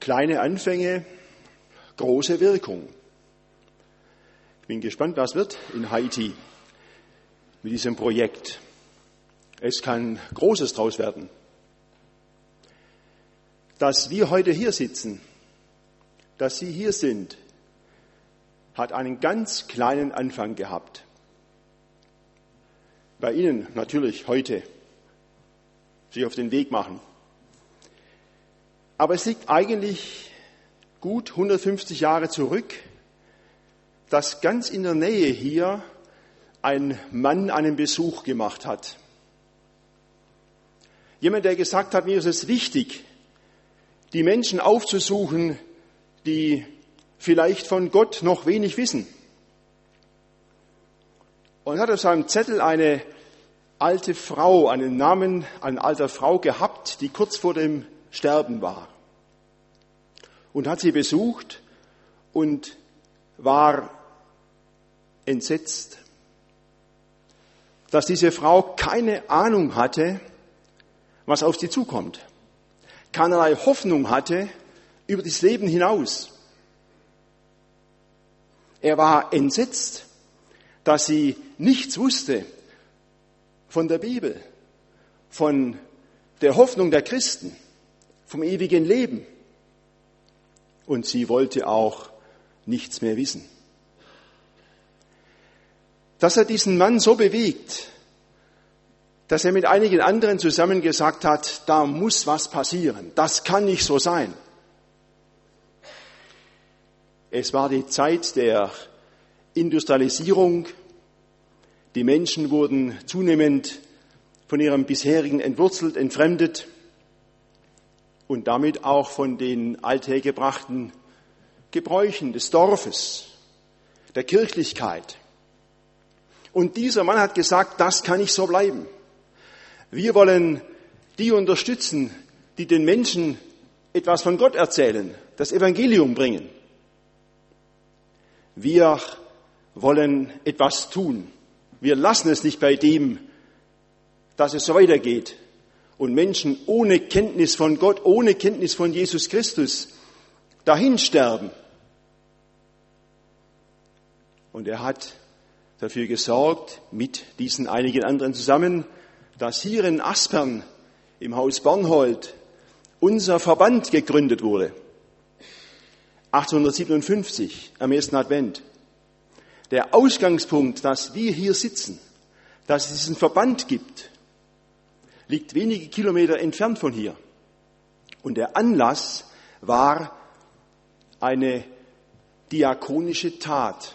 Kleine Anfänge, große Wirkung. Ich bin gespannt, was wird in Haiti mit diesem Projekt. Es kann Großes draus werden. Dass wir heute hier sitzen, dass Sie hier sind, hat einen ganz kleinen Anfang gehabt. Bei Ihnen natürlich heute sich auf den Weg machen. Aber es liegt eigentlich gut 150 Jahre zurück, dass ganz in der Nähe hier ein Mann einen Besuch gemacht hat. Jemand, der gesagt hat, mir ist es wichtig, die Menschen aufzusuchen, die vielleicht von Gott noch wenig wissen. Und hat auf seinem Zettel eine alte Frau, einen Namen, eine alte Frau gehabt, die kurz vor dem Sterben war. Und hat sie besucht und war entsetzt, dass diese Frau keine Ahnung hatte, was auf sie zukommt, keinerlei Hoffnung hatte über das Leben hinaus. Er war entsetzt, dass sie nichts wusste von der Bibel, von der Hoffnung der Christen vom ewigen Leben. Und sie wollte auch nichts mehr wissen. Das hat diesen Mann so bewegt, dass er mit einigen anderen zusammen gesagt hat, da muss was passieren. Das kann nicht so sein. Es war die Zeit der Industrialisierung. Die Menschen wurden zunehmend von ihrem bisherigen entwurzelt, entfremdet und damit auch von den althergebrachten Gebräuchen des Dorfes, der Kirchlichkeit. Und dieser Mann hat gesagt, das kann nicht so bleiben. Wir wollen die unterstützen, die den Menschen etwas von Gott erzählen, das Evangelium bringen. Wir wollen etwas tun. Wir lassen es nicht bei dem, dass es so weitergeht, und Menschen ohne Kenntnis von Gott, ohne Kenntnis von Jesus Christus dahin sterben. Und er hat dafür gesorgt, mit diesen einigen anderen zusammen, dass hier in Aspern im Haus Bernhold unser Verband gegründet wurde. 1857 am ersten Advent. Der Ausgangspunkt, dass wir hier sitzen, dass es diesen Verband gibt, liegt wenige Kilometer entfernt von hier. Und der Anlass war eine diakonische Tat.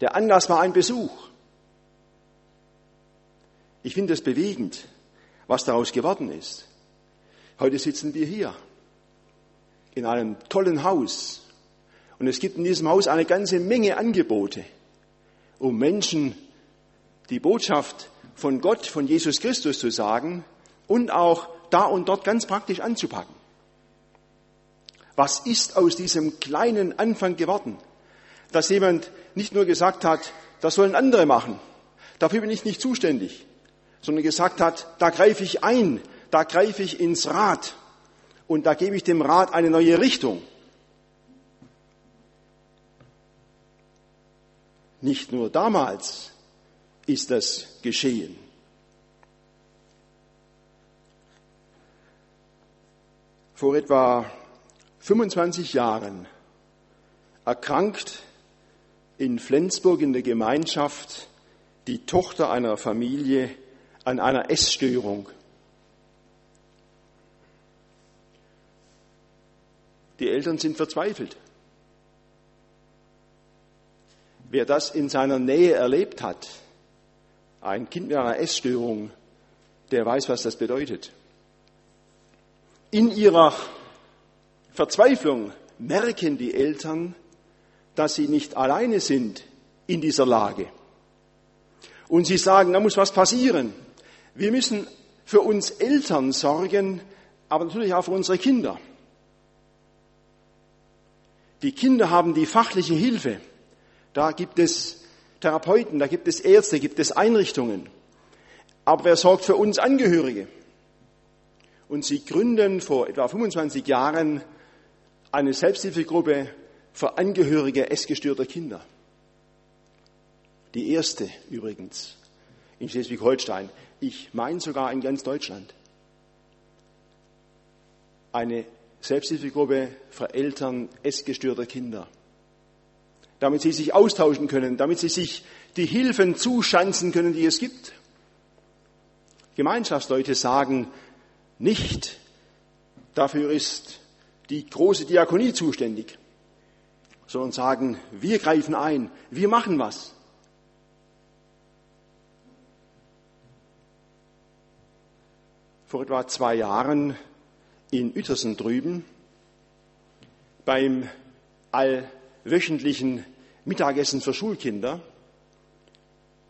Der Anlass war ein Besuch. Ich finde es bewegend, was daraus geworden ist. Heute sitzen wir hier in einem tollen Haus und es gibt in diesem Haus eine ganze Menge Angebote, um Menschen die Botschaft von Gott, von Jesus Christus zu sagen und auch da und dort ganz praktisch anzupacken. Was ist aus diesem kleinen Anfang geworden? Dass jemand nicht nur gesagt hat, das sollen andere machen, dafür bin ich nicht zuständig, sondern gesagt hat, da greife ich ein, da greife ich ins Rad und da gebe ich dem Rad eine neue Richtung. Nicht nur damals, ist das geschehen. Vor etwa 25 Jahren erkrankt in Flensburg in der Gemeinschaft die Tochter einer Familie an einer Essstörung. Die Eltern sind verzweifelt. Wer das in seiner Nähe erlebt hat, ein Kind mit einer Essstörung, der weiß, was das bedeutet. In ihrer Verzweiflung merken die Eltern, dass sie nicht alleine sind in dieser Lage. Und sie sagen, da muss was passieren. Wir müssen für uns Eltern sorgen, aber natürlich auch für unsere Kinder. Die Kinder haben die fachliche Hilfe. Da gibt es Therapeuten, da gibt es Ärzte, gibt es Einrichtungen. Aber wer sorgt für uns Angehörige? Und sie gründen vor etwa 25 Jahren eine Selbsthilfegruppe für Angehörige essgestörter Kinder. Die erste übrigens in Schleswig-Holstein. Ich meine sogar in ganz Deutschland. Eine Selbsthilfegruppe für Eltern essgestörter Kinder. Damit sie sich austauschen können, damit sie sich die Hilfen zuschanzen können, die es gibt. Gemeinschaftsleute sagen nicht, dafür ist die große Diakonie zuständig, sondern sagen, wir greifen ein, wir machen was. Vor etwa zwei Jahren in Uetersen drüben beim allwöchentlichen Mittagessen für Schulkinder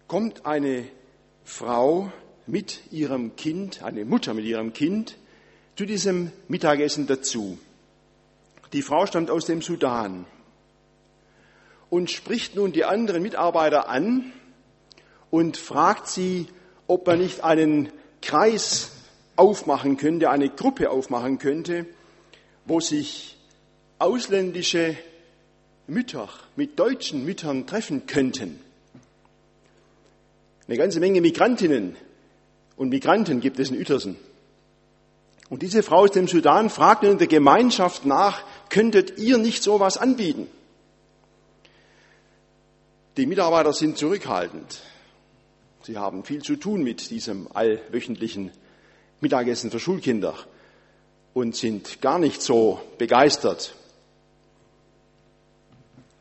kommt eine Frau mit ihrem Kind, eine Mutter mit ihrem Kind, zu diesem Mittagessen dazu. Die Frau stammt aus dem Sudan und spricht nun die anderen Mitarbeiter an und fragt sie, ob man nicht einen Kreis aufmachen könnte, eine Gruppe aufmachen könnte, wo sich ausländische Mütter mit deutschen Müttern treffen könnten. Eine ganze Menge Migrantinnen und Migranten gibt es in Uetersen. Und diese Frau aus dem Sudan fragt in der Gemeinschaft nach, könntet ihr nicht sowas anbieten? Die Mitarbeiter sind zurückhaltend. Sie haben viel zu tun mit diesem allwöchentlichen Mittagessen für Schulkinder und sind gar nicht so begeistert.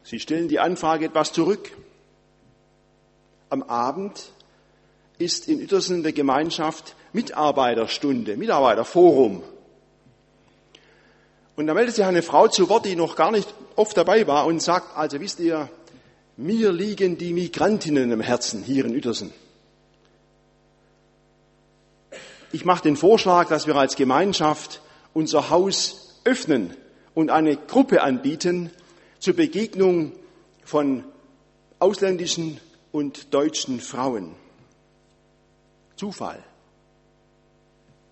Sie stellen die Anfrage etwas zurück. Am Abend ist in Uetersen der Gemeinschaft Mitarbeiterstunde, Mitarbeiterforum. Und da meldet sich eine Frau zu Wort, die noch gar nicht oft dabei war und sagt, also wisst ihr, mir liegen die Migrantinnen im Herzen hier in Uetersen. Ich mache den Vorschlag, dass wir als Gemeinschaft unser Haus öffnen und eine Gruppe anbieten zur Begegnung von ausländischen und deutschen Frauen. Zufall.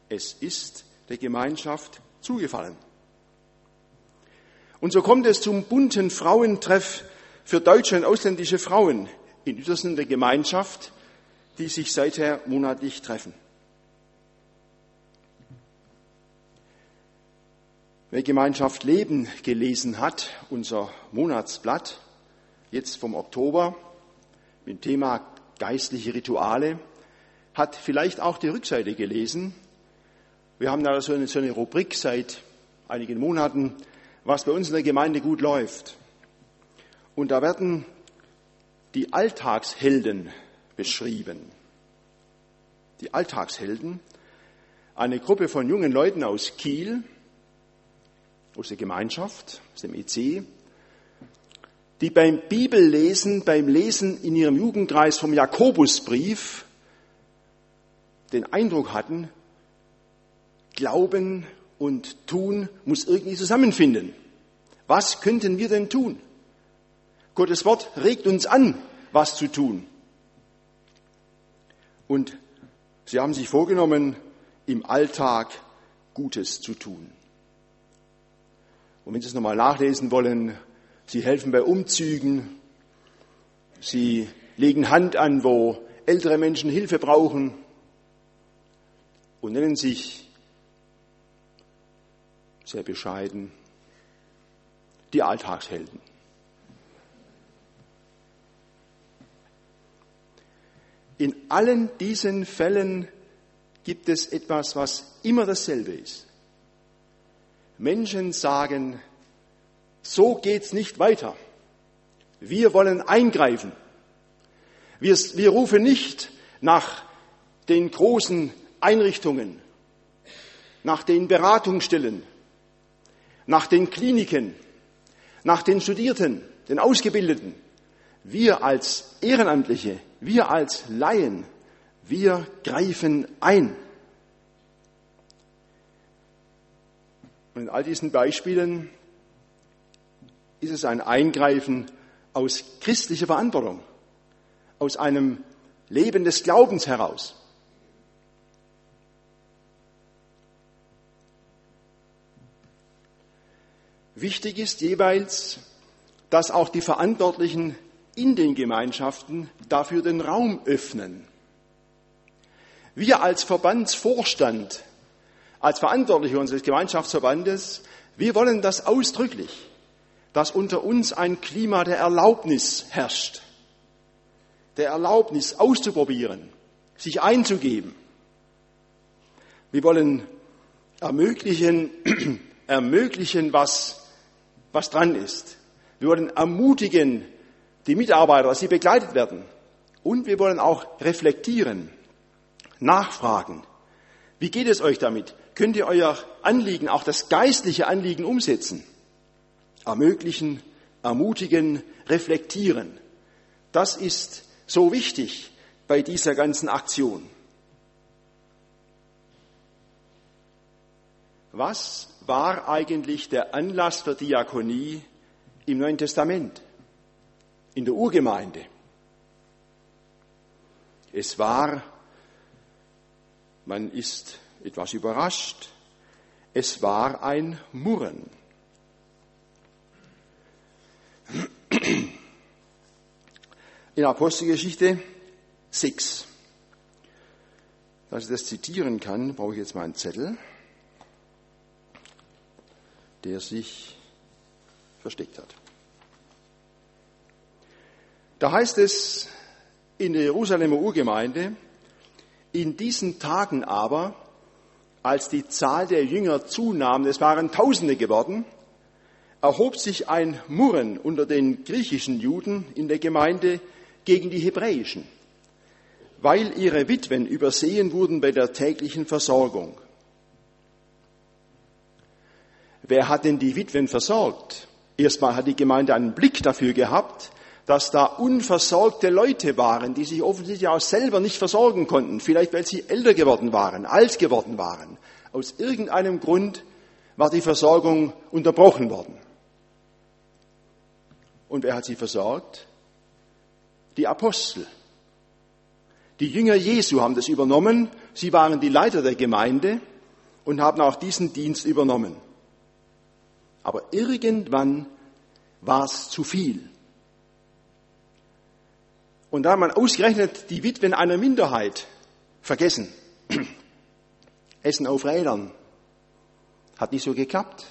Es ist der Gemeinschaft zugefallen. Und so kommt es zum bunten Frauentreff für deutsche und ausländische Frauen in Uetersen der Gemeinschaft, die sich seither monatlich treffen. Wer Gemeinschaft Leben gelesen hat, unser Monatsblatt, jetzt vom Oktober, mit dem Thema geistliche Rituale, hat vielleicht auch die Rückseite gelesen. Wir haben da so eine, so eine Rubrik seit einigen Monaten, was bei uns in der Gemeinde gut läuft. Und da werden die Alltagshelden beschrieben. Die Alltagshelden, eine Gruppe von jungen Leuten aus Kiel, aus der Gemeinschaft, aus dem EC, die beim Bibellesen, beim Lesen in ihrem Jugendkreis vom Jakobusbrief den Eindruck hatten, Glauben und Tun muss irgendwie zusammenfinden. Was könnten wir denn tun? Gottes Wort regt uns an, was zu tun. Und sie haben sich vorgenommen, im Alltag Gutes zu tun. Und wenn Sie es nochmal nachlesen wollen, Sie helfen bei Umzügen, Sie legen Hand an, wo ältere Menschen Hilfe brauchen, und nennen sich sehr bescheiden die Alltagshelden. In allen diesen Fällen gibt es etwas, was immer dasselbe ist. Menschen sagen, so geht's nicht weiter. Wir wollen eingreifen. Wir, wir rufen nicht nach den großen Einrichtungen, nach den Beratungsstellen, nach den Kliniken, nach den Studierten, den Ausgebildeten. Wir als Ehrenamtliche, wir als Laien, wir greifen ein. Und in all diesen Beispielen ist es ein Eingreifen aus christlicher Verantwortung, aus einem Leben des Glaubens heraus. Wichtig ist jeweils, dass auch die Verantwortlichen in den Gemeinschaften dafür den Raum öffnen. Wir als Verbandsvorstand, als Verantwortliche unseres Gemeinschaftsverbandes, wir wollen das ausdrücklich, dass unter uns ein Klima der Erlaubnis herrscht, der Erlaubnis auszuprobieren, sich einzugeben. Wir wollen ermöglichen, ermöglichen was, was dran ist. Wir wollen ermutigen die Mitarbeiter, dass sie begleitet werden. Und wir wollen auch reflektieren, nachfragen. Wie geht es euch damit? Könnt ihr euer Anliegen, auch das geistliche Anliegen umsetzen? Ermöglichen, ermutigen, reflektieren. Das ist so wichtig bei dieser ganzen Aktion. Was war eigentlich der Anlass für Diakonie im Neuen Testament, in der Urgemeinde? Es war, man ist etwas überrascht, es war ein Murren. In Apostelgeschichte 6. Dass ich das zitieren kann, brauche ich jetzt mal einen Zettel, der sich versteckt hat. Da heißt es in der Jerusalemer Urgemeinde, in diesen Tagen aber, als die Zahl der Jünger zunahm, es waren Tausende geworden, erhob sich ein Murren unter den griechischen Juden in der Gemeinde gegen die hebräischen weil ihre Witwen übersehen wurden bei der täglichen Versorgung. Wer hat denn die Witwen versorgt? Erstmal hat die Gemeinde einen Blick dafür gehabt, dass da unversorgte Leute waren, die sich offensichtlich auch selber nicht versorgen konnten, vielleicht weil sie älter geworden waren, alt geworden waren. Aus irgendeinem Grund war die Versorgung unterbrochen worden. Und wer hat sie versorgt? Die Apostel. Die Jünger Jesu haben das übernommen. Sie waren die Leiter der Gemeinde und haben auch diesen Dienst übernommen. Aber irgendwann war es zu viel. Und da hat man ausgerechnet die Witwen einer Minderheit vergessen. Essen auf Rädern hat nicht so geklappt.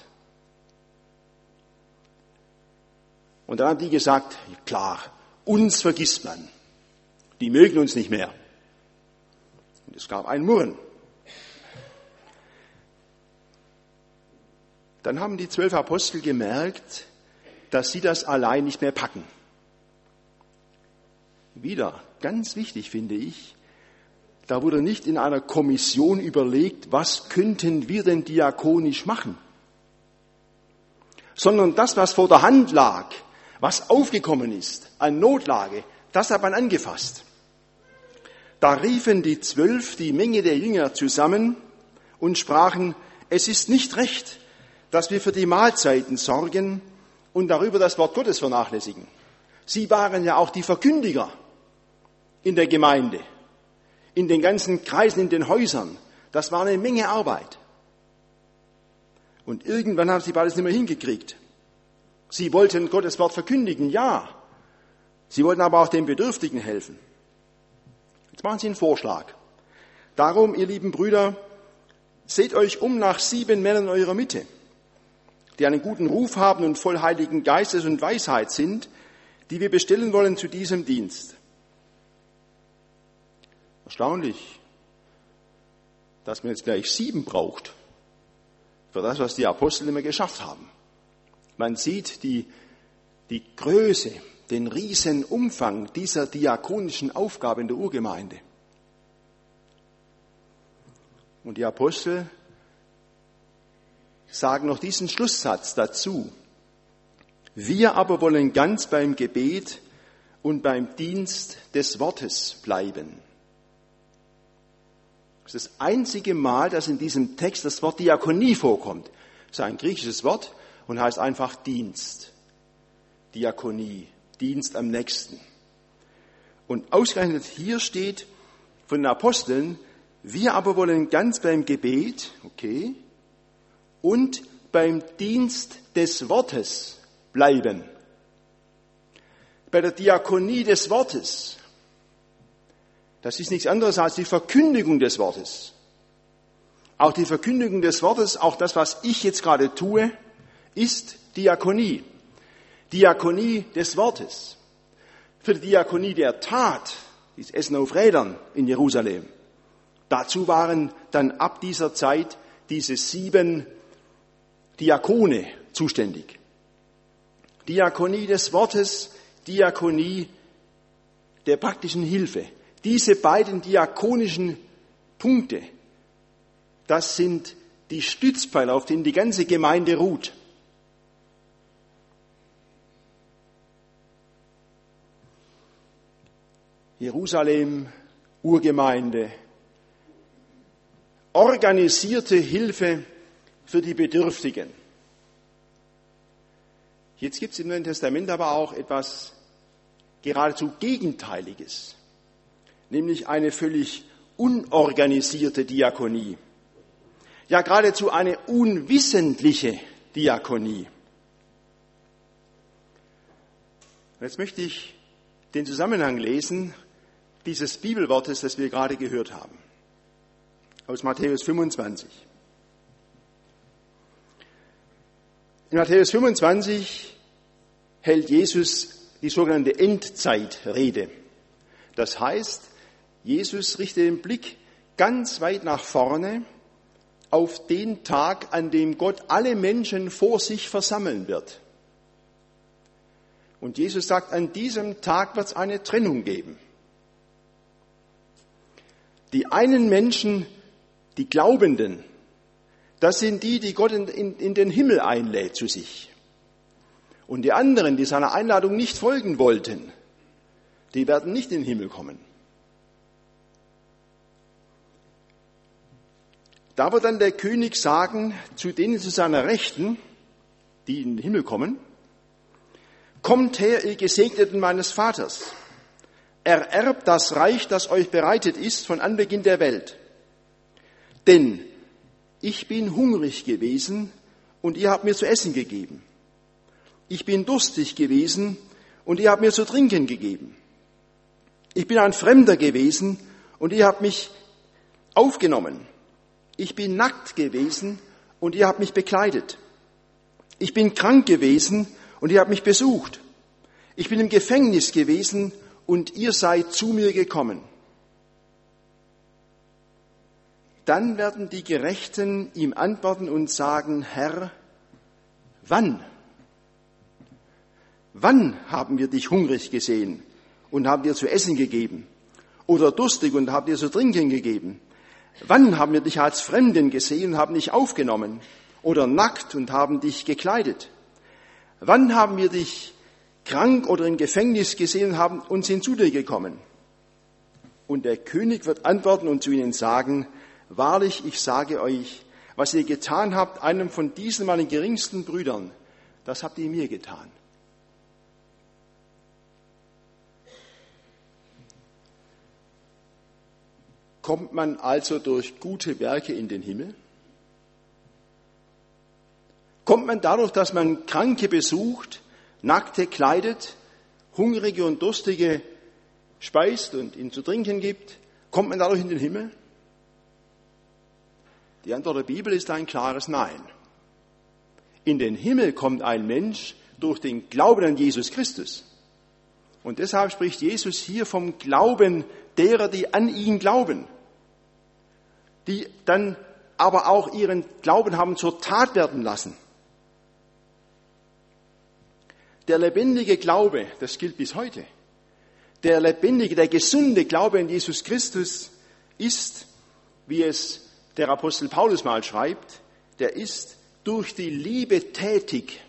Und dann haben die gesagt, klar, uns vergisst man. Die mögen uns nicht mehr. Und es gab ein Murren. Dann haben die zwölf Apostel gemerkt, dass sie das allein nicht mehr packen. Wieder, ganz wichtig finde ich, da wurde nicht in einer Kommission überlegt, was könnten wir denn diakonisch machen, sondern das, was vor der Hand lag, was aufgekommen ist an Notlage, das hat man angefasst. Da riefen die Zwölf die Menge der Jünger zusammen und sprachen, es ist nicht recht, dass wir für die Mahlzeiten sorgen und darüber das Wort Gottes vernachlässigen. Sie waren ja auch die Verkündiger in der Gemeinde, in den ganzen Kreisen, in den Häusern. Das war eine Menge Arbeit. Und irgendwann haben sie beides nicht mehr hingekriegt. Sie wollten Gottes Wort verkündigen, ja. Sie wollten aber auch den Bedürftigen helfen. Jetzt machen Sie einen Vorschlag. Darum, ihr lieben Brüder, seht euch um nach sieben Männern eurer Mitte, die einen guten Ruf haben und voll heiligen Geistes und Weisheit sind, die wir bestellen wollen zu diesem Dienst. Erstaunlich, dass man jetzt gleich sieben braucht für das, was die Apostel immer geschafft haben. Man sieht die, die Größe den riesen Umfang dieser diakonischen Aufgabe in der Urgemeinde. Und die Apostel sagen noch diesen Schlusssatz dazu. Wir aber wollen ganz beim Gebet und beim Dienst des Wortes bleiben. Das ist das einzige Mal, dass in diesem Text das Wort Diakonie vorkommt. Das ist ein griechisches Wort und heißt einfach Dienst. Diakonie. Dienst am nächsten. Und ausgerechnet hier steht von den Aposteln, wir aber wollen ganz beim Gebet, okay, und beim Dienst des Wortes bleiben. Bei der Diakonie des Wortes. Das ist nichts anderes als die Verkündigung des Wortes. Auch die Verkündigung des Wortes, auch das, was ich jetzt gerade tue, ist Diakonie. Diakonie des Wortes. Für die Diakonie der Tat, das Essen auf Rädern in Jerusalem. Dazu waren dann ab dieser Zeit diese sieben Diakone zuständig. Diakonie des Wortes, Diakonie der praktischen Hilfe. Diese beiden diakonischen Punkte, das sind die Stützpfeiler, auf denen die ganze Gemeinde ruht. Jerusalem, Urgemeinde, organisierte Hilfe für die Bedürftigen. Jetzt gibt es im Neuen Testament aber auch etwas geradezu Gegenteiliges, nämlich eine völlig unorganisierte Diakonie. Ja, geradezu eine unwissentliche Diakonie. Jetzt möchte ich den Zusammenhang lesen dieses Bibelwortes, das wir gerade gehört haben, aus Matthäus 25. In Matthäus 25 hält Jesus die sogenannte Endzeitrede. Das heißt, Jesus richtet den Blick ganz weit nach vorne auf den Tag, an dem Gott alle Menschen vor sich versammeln wird. Und Jesus sagt, an diesem Tag wird es eine Trennung geben. Die einen Menschen, die Glaubenden, das sind die, die Gott in, in, in den Himmel einlädt zu sich. Und die anderen, die seiner Einladung nicht folgen wollten, die werden nicht in den Himmel kommen. Da wird dann der König sagen zu denen zu seiner Rechten, die in den Himmel kommen, Kommt her, ihr Gesegneten meines Vaters, ererbt das Reich, das euch bereitet ist von Anbeginn der Welt. Denn ich bin hungrig gewesen und ihr habt mir zu essen gegeben. Ich bin durstig gewesen und ihr habt mir zu trinken gegeben. Ich bin ein Fremder gewesen und ihr habt mich aufgenommen. Ich bin nackt gewesen und ihr habt mich bekleidet. Ich bin krank gewesen und ihr habt mich besucht. Ich bin im Gefängnis gewesen und ihr seid zu mir gekommen. Dann werden die Gerechten ihm antworten und sagen, Herr, wann? Wann haben wir dich hungrig gesehen und haben dir zu essen gegeben? Oder durstig und haben dir zu trinken gegeben? Wann haben wir dich als Fremden gesehen und haben dich aufgenommen? Oder nackt und haben dich gekleidet? Wann haben wir dich krank oder im Gefängnis gesehen und haben und sind zu dir gekommen? Und der König wird antworten und zu ihnen sagen, Wahrlich, ich sage euch, was ihr getan habt, einem von diesen meinen geringsten Brüdern, das habt ihr mir getan. Kommt man also durch gute Werke in den Himmel? Kommt man dadurch, dass man Kranke besucht, Nackte kleidet, Hungrige und Durstige speist und ihnen zu trinken gibt? Kommt man dadurch in den Himmel? Die Antwort der Bibel ist ein klares Nein. In den Himmel kommt ein Mensch durch den Glauben an Jesus Christus. Und deshalb spricht Jesus hier vom Glauben derer, die an ihn glauben, die dann aber auch ihren Glauben haben zur Tat werden lassen. Der lebendige Glaube, das gilt bis heute, der lebendige, der gesunde Glaube an Jesus Christus ist, wie es der Apostel Paulus mal schreibt, der ist durch die Liebe tätig.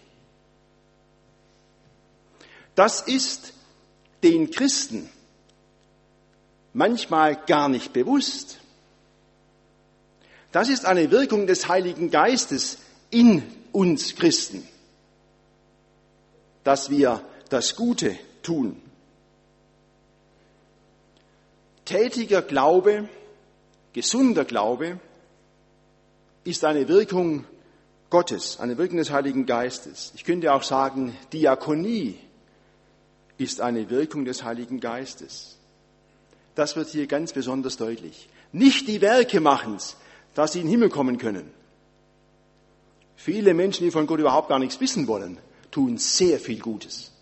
Das ist den Christen manchmal gar nicht bewusst. Das ist eine Wirkung des Heiligen Geistes in uns Christen, dass wir das Gute tun. Tätiger Glaube, gesunder Glaube ist eine Wirkung Gottes, eine Wirkung des Heiligen Geistes. Ich könnte auch sagen, Diakonie ist eine Wirkung des Heiligen Geistes. Das wird hier ganz besonders deutlich. Nicht die Werke machen's, dass sie in den Himmel kommen können. Viele Menschen, die von Gott überhaupt gar nichts wissen wollen, tun sehr viel Gutes.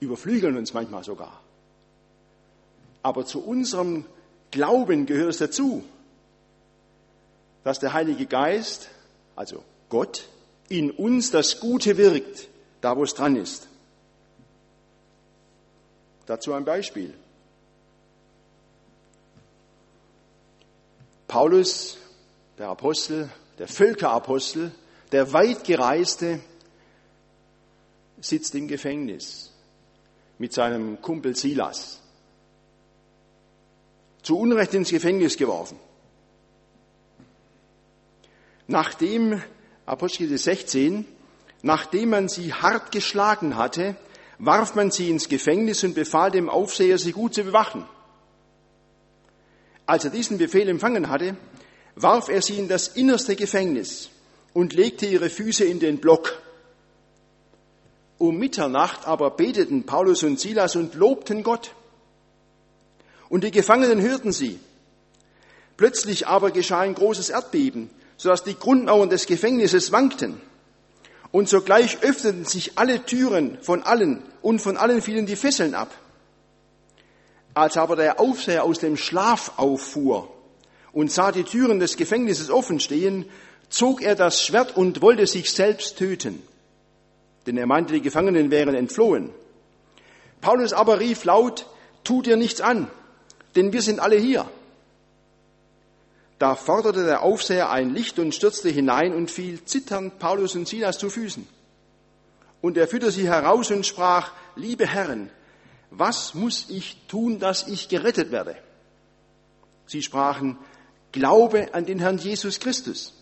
Überflügeln uns manchmal sogar. Aber zu unserem Glauben gehört es dazu, dass der Heilige Geist, also Gott, in uns das Gute wirkt, da wo es dran ist. Dazu ein Beispiel. Paulus, der Apostel, der Völkerapostel, der weitgereiste, sitzt im Gefängnis mit seinem Kumpel Silas. Zu Unrecht ins Gefängnis geworfen. Nachdem, Apostel 16, nachdem man sie hart geschlagen hatte, warf man sie ins Gefängnis und befahl dem Aufseher, sie gut zu bewachen. Als er diesen Befehl empfangen hatte, warf er sie in das innerste Gefängnis und legte ihre Füße in den Block. Um Mitternacht aber beteten Paulus und Silas und lobten Gott. Und die Gefangenen hörten sie. Plötzlich aber geschah ein großes Erdbeben, sodass die Grundmauern des Gefängnisses wankten. Und sogleich öffneten sich alle Türen von allen und von allen fielen die Fesseln ab. Als aber der Aufseher aus dem Schlaf auffuhr und sah die Türen des Gefängnisses offen stehen, zog er das Schwert und wollte sich selbst töten. Denn er meinte, die Gefangenen wären entflohen. Paulus aber rief laut, tu dir nichts an, denn wir sind alle hier. Da forderte der Aufseher ein Licht und stürzte hinein und fiel zitternd Paulus und Silas zu Füßen. Und er führte sie heraus und sprach, liebe Herren, was muss ich tun, dass ich gerettet werde? Sie sprachen, Glaube an den Herrn Jesus Christus,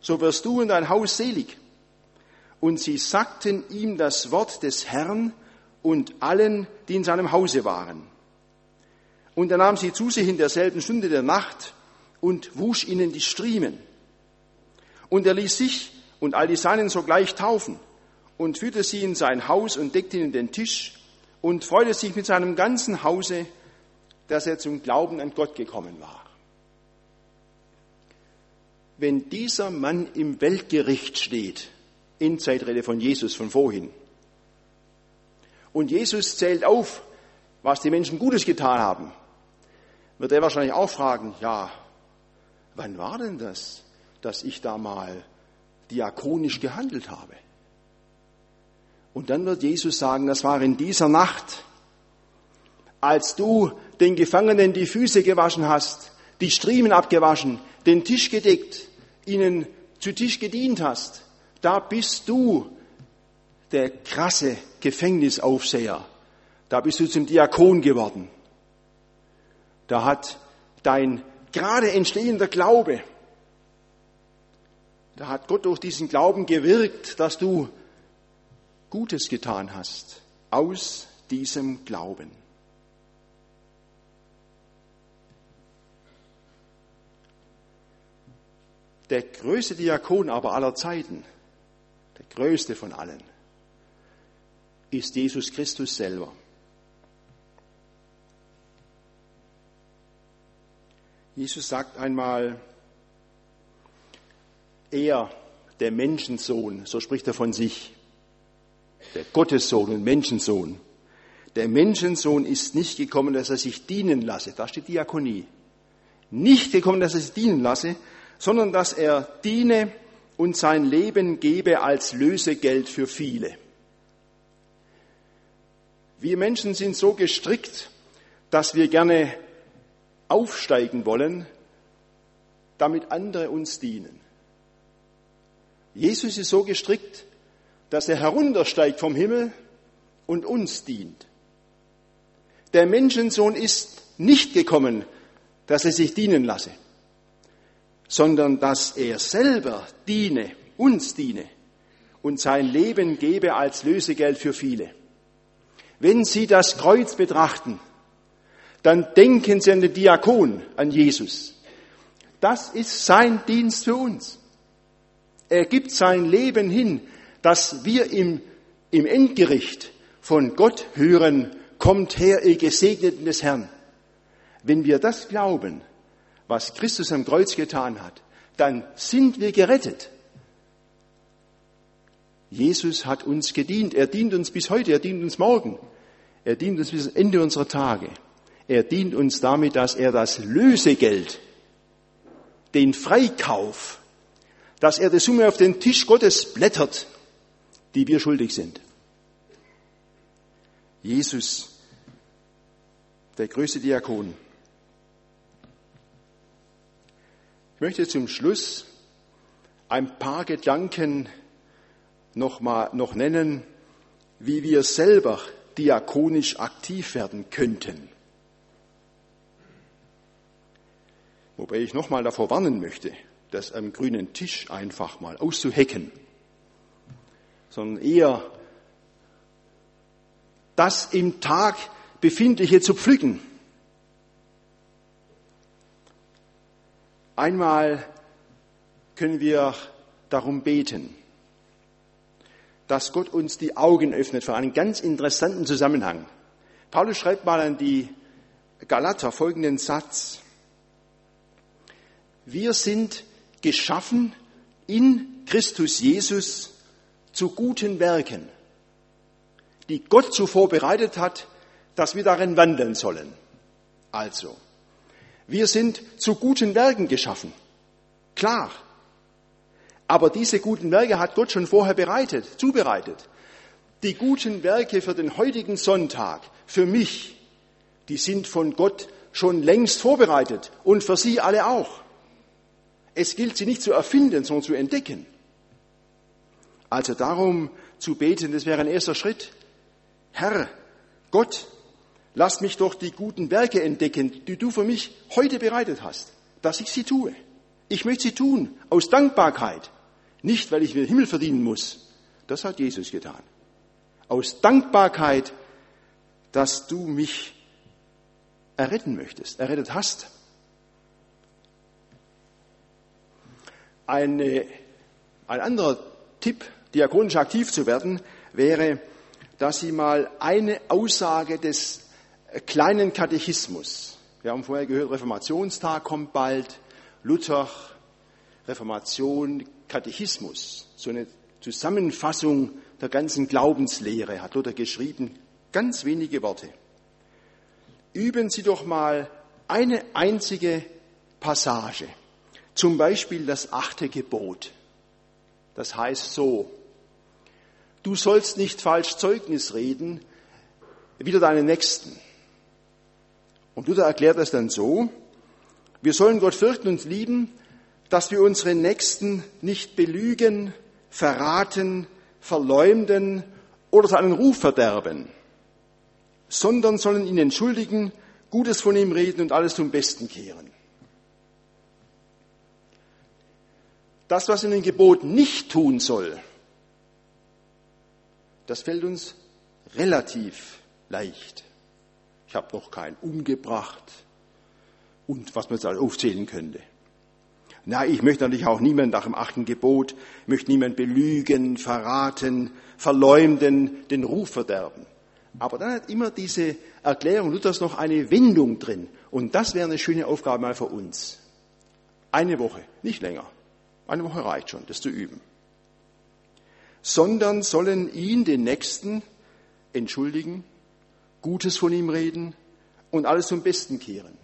so wirst du und dein Haus selig. Und sie sagten ihm das Wort des Herrn und allen, die in seinem Hause waren. Und er nahm sie zu sich in derselben Stunde der Nacht und wusch ihnen die Striemen. Und er ließ sich und all die Seinen sogleich taufen und führte sie in sein Haus und deckte ihnen den Tisch und freute sich mit seinem ganzen Hause, dass er zum Glauben an Gott gekommen war. Wenn dieser Mann im Weltgericht steht, in Zeitrede von Jesus von vorhin, und Jesus zählt auf, was die Menschen Gutes getan haben, wird er wahrscheinlich auch fragen, ja, wann war denn das, dass ich da mal diakonisch gehandelt habe? Und dann wird Jesus sagen, das war in dieser Nacht, als du den Gefangenen die Füße gewaschen hast, die Striemen abgewaschen, den Tisch gedeckt, ihnen zu Tisch gedient hast. Da bist du der krasse Gefängnisaufseher. Da bist du zum Diakon geworden. Da hat dein gerade entstehender Glaube. Da hat Gott durch diesen Glauben gewirkt, dass du Gutes getan hast aus diesem Glauben. Der größte Diakon aber aller Zeiten, der größte von allen, ist Jesus Christus selber. Jesus sagt einmal, er, der Menschensohn, so spricht er von sich, der Gottessohn und Menschensohn. Der Menschensohn ist nicht gekommen, dass er sich dienen lasse. Da steht Diakonie. Nicht gekommen, dass er sich dienen lasse, sondern dass er diene und sein Leben gebe als Lösegeld für viele. Wir Menschen sind so gestrickt, dass wir gerne aufsteigen wollen, damit andere uns dienen. Jesus ist so gestrickt, dass er heruntersteigt vom Himmel und uns dient. Der Menschensohn ist nicht gekommen, dass er sich dienen lasse, sondern dass er selber diene, uns diene und sein Leben gebe als Lösegeld für viele. Wenn Sie das Kreuz betrachten, dann denken Sie an den Diakon, an Jesus. Das ist sein Dienst für uns. Er gibt sein Leben hin, dass wir im, im Endgericht von Gott hören, kommt her, ihr Gesegneten des Herrn. Wenn wir das glauben, was Christus am Kreuz getan hat, dann sind wir gerettet. Jesus hat uns gedient. Er dient uns bis heute, er dient uns morgen. Er dient uns bis Ende unserer Tage. Er dient uns damit, dass er das Lösegeld, den Freikauf, dass er die Summe auf den Tisch Gottes blättert, die wir schuldig sind. Jesus, der größte Diakon. Ich möchte zum Schluss ein paar Gedanken noch, mal, noch nennen, wie wir selber diakonisch aktiv werden könnten. Wobei ich nochmal davor warnen möchte, das am grünen Tisch einfach mal auszuhecken, sondern eher das im Tag Befindliche zu pflücken. Einmal können wir darum beten, dass Gott uns die Augen öffnet für einen ganz interessanten Zusammenhang. Paulus schreibt mal an die Galater folgenden Satz. Wir sind geschaffen in Christus Jesus zu guten Werken, die Gott zuvor bereitet hat, dass wir darin wandeln sollen. Also, wir sind zu guten Werken geschaffen. Klar. Aber diese guten Werke hat Gott schon vorher bereitet, zubereitet. Die guten Werke für den heutigen Sonntag, für mich, die sind von Gott schon längst vorbereitet und für Sie alle auch. Es gilt sie nicht zu erfinden, sondern zu entdecken. Also darum zu beten, das wäre ein erster Schritt. Herr, Gott, lass mich doch die guten Werke entdecken, die du für mich heute bereitet hast, dass ich sie tue. Ich möchte sie tun aus Dankbarkeit, nicht weil ich den Himmel verdienen muss. Das hat Jesus getan. Aus Dankbarkeit, dass du mich erretten möchtest, errettet hast. Eine, ein anderer Tipp, diakonisch aktiv zu werden, wäre, dass Sie mal eine Aussage des kleinen Katechismus, wir haben vorher gehört, Reformationstag kommt bald, Luther, Reformation, Katechismus, so eine Zusammenfassung der ganzen Glaubenslehre hat Luther geschrieben, ganz wenige Worte. Üben Sie doch mal eine einzige Passage zum Beispiel das achte Gebot. Das heißt so, du sollst nicht falsch Zeugnis reden, wieder deinen Nächsten. Und Luther erklärt das dann so, wir sollen Gott fürchten und lieben, dass wir unsere Nächsten nicht belügen, verraten, verleumden oder seinen Ruf verderben, sondern sollen ihn entschuldigen, Gutes von ihm reden und alles zum Besten kehren. Das, was in den Geboten nicht tun soll, das fällt uns relativ leicht. Ich habe noch keinen umgebracht und was man jetzt aufzählen könnte. Na, ich möchte natürlich auch niemand nach dem achten Gebot, möchte niemand belügen, verraten, verleumden, den Ruf verderben. Aber dann hat immer diese Erklärung Luthers noch eine Wendung drin. Und das wäre eine schöne Aufgabe mal für uns. Eine Woche, nicht länger. Eine Woche reicht schon, das zu üben. Sondern sollen ihn, den Nächsten, entschuldigen, Gutes von ihm reden und alles zum Besten kehren.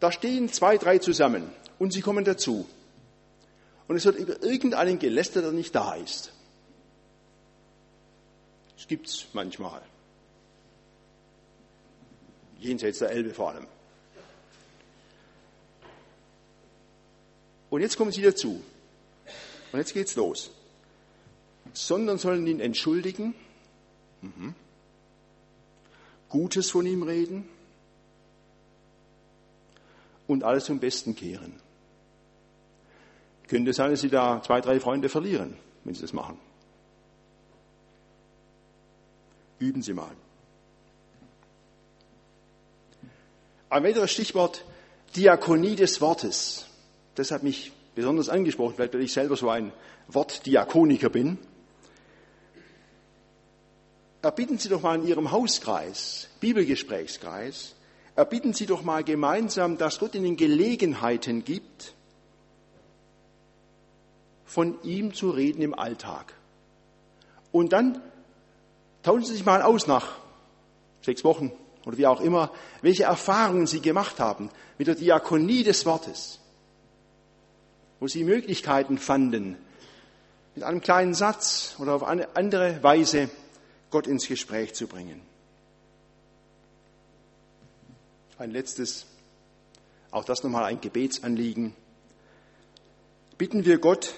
Da stehen zwei, drei zusammen und sie kommen dazu. Und es wird über irgendeinen gelästert, der nicht da ist. Das gibt's manchmal. Jenseits der Elbe vor allem. Und jetzt kommen sie dazu. Und jetzt geht's los. Sondern sollen ihn entschuldigen, mhm. Gutes von ihm reden und alles zum Besten kehren. Könnte sein, dass sie da zwei, drei Freunde verlieren, wenn sie das machen. Üben Sie mal. Ein weiteres Stichwort, Diakonie des Wortes das hat mich besonders angesprochen, weil ich selber so ein Wortdiakoniker bin. Erbitten Sie doch mal in Ihrem Hauskreis, Bibelgesprächskreis, erbitten Sie doch mal gemeinsam, dass Gott Ihnen Gelegenheiten gibt, von ihm zu reden im Alltag. Und dann tauschen Sie sich mal aus nach sechs Wochen oder wie auch immer, welche Erfahrungen Sie gemacht haben mit der Diakonie des Wortes, wo Sie Möglichkeiten fanden, mit einem kleinen Satz oder auf eine andere Weise Gott ins Gespräch zu bringen. Ein letztes, auch das nochmal ein Gebetsanliegen. Bitten wir Gott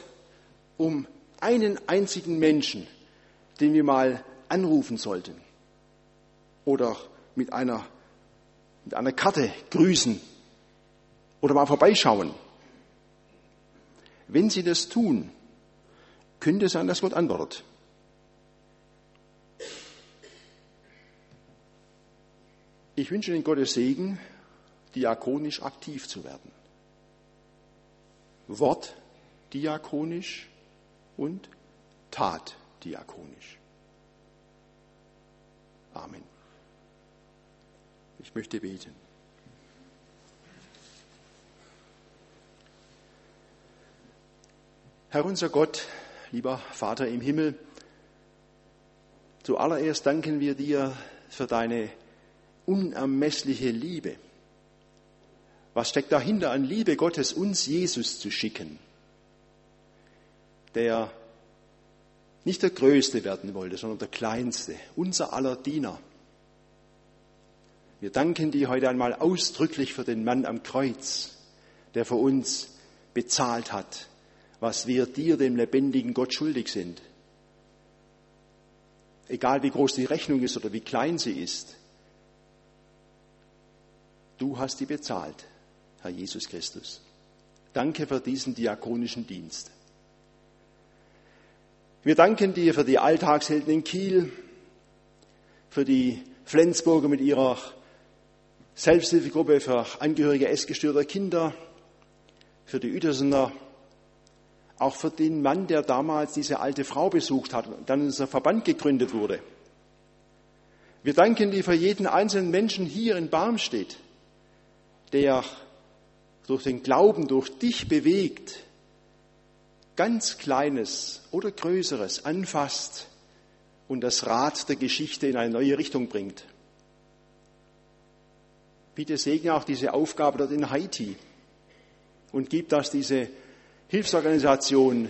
um einen einzigen Menschen, den wir mal anrufen sollten oder mit einer, mit einer Karte grüßen oder mal vorbeischauen. Wenn Sie das tun, könnte es sein, dass Gott antwortet. Ich wünsche Ihnen Gottes Segen, diakonisch aktiv zu werden. Wort diakonisch und Tat diakonisch. Amen. Ich möchte beten. Herr unser Gott, lieber Vater im Himmel, zuallererst danken wir dir für deine unermessliche Liebe. Was steckt dahinter an Liebe Gottes, uns Jesus zu schicken, der nicht der Größte werden wollte, sondern der Kleinste, unser aller Diener. Wir danken dir heute einmal ausdrücklich für den Mann am Kreuz, der für uns bezahlt hat, was wir dir, dem lebendigen Gott, schuldig sind. Egal wie groß die Rechnung ist oder wie klein sie ist, Du hast die bezahlt, Herr Jesus Christus. Danke für diesen diakonischen Dienst. Wir danken dir für die Alltagshelden in Kiel, für die Flensburger mit ihrer Selbsthilfegruppe für Angehörige essgestörter Kinder, für die Uetersener, auch für den Mann, der damals diese alte Frau besucht hat und dann unser Verband gegründet wurde. Wir danken dir für jeden einzelnen Menschen hier in Barmstedt, der durch den Glauben durch dich bewegt, ganz Kleines oder Größeres anfasst und das Rad der Geschichte in eine neue Richtung bringt. Bitte segne auch diese Aufgabe dort in Haiti und gib, dass diese Hilfsorganisation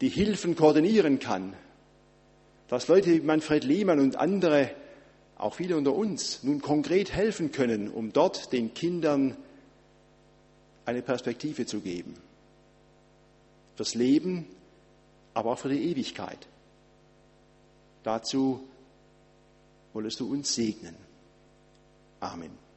die Hilfen koordinieren kann, dass Leute wie Manfred Lehmann und andere auch viele unter uns nun konkret helfen können, um dort den Kindern eine Perspektive zu geben. Fürs Leben, aber auch für die Ewigkeit. Dazu wolltest du uns segnen. Amen.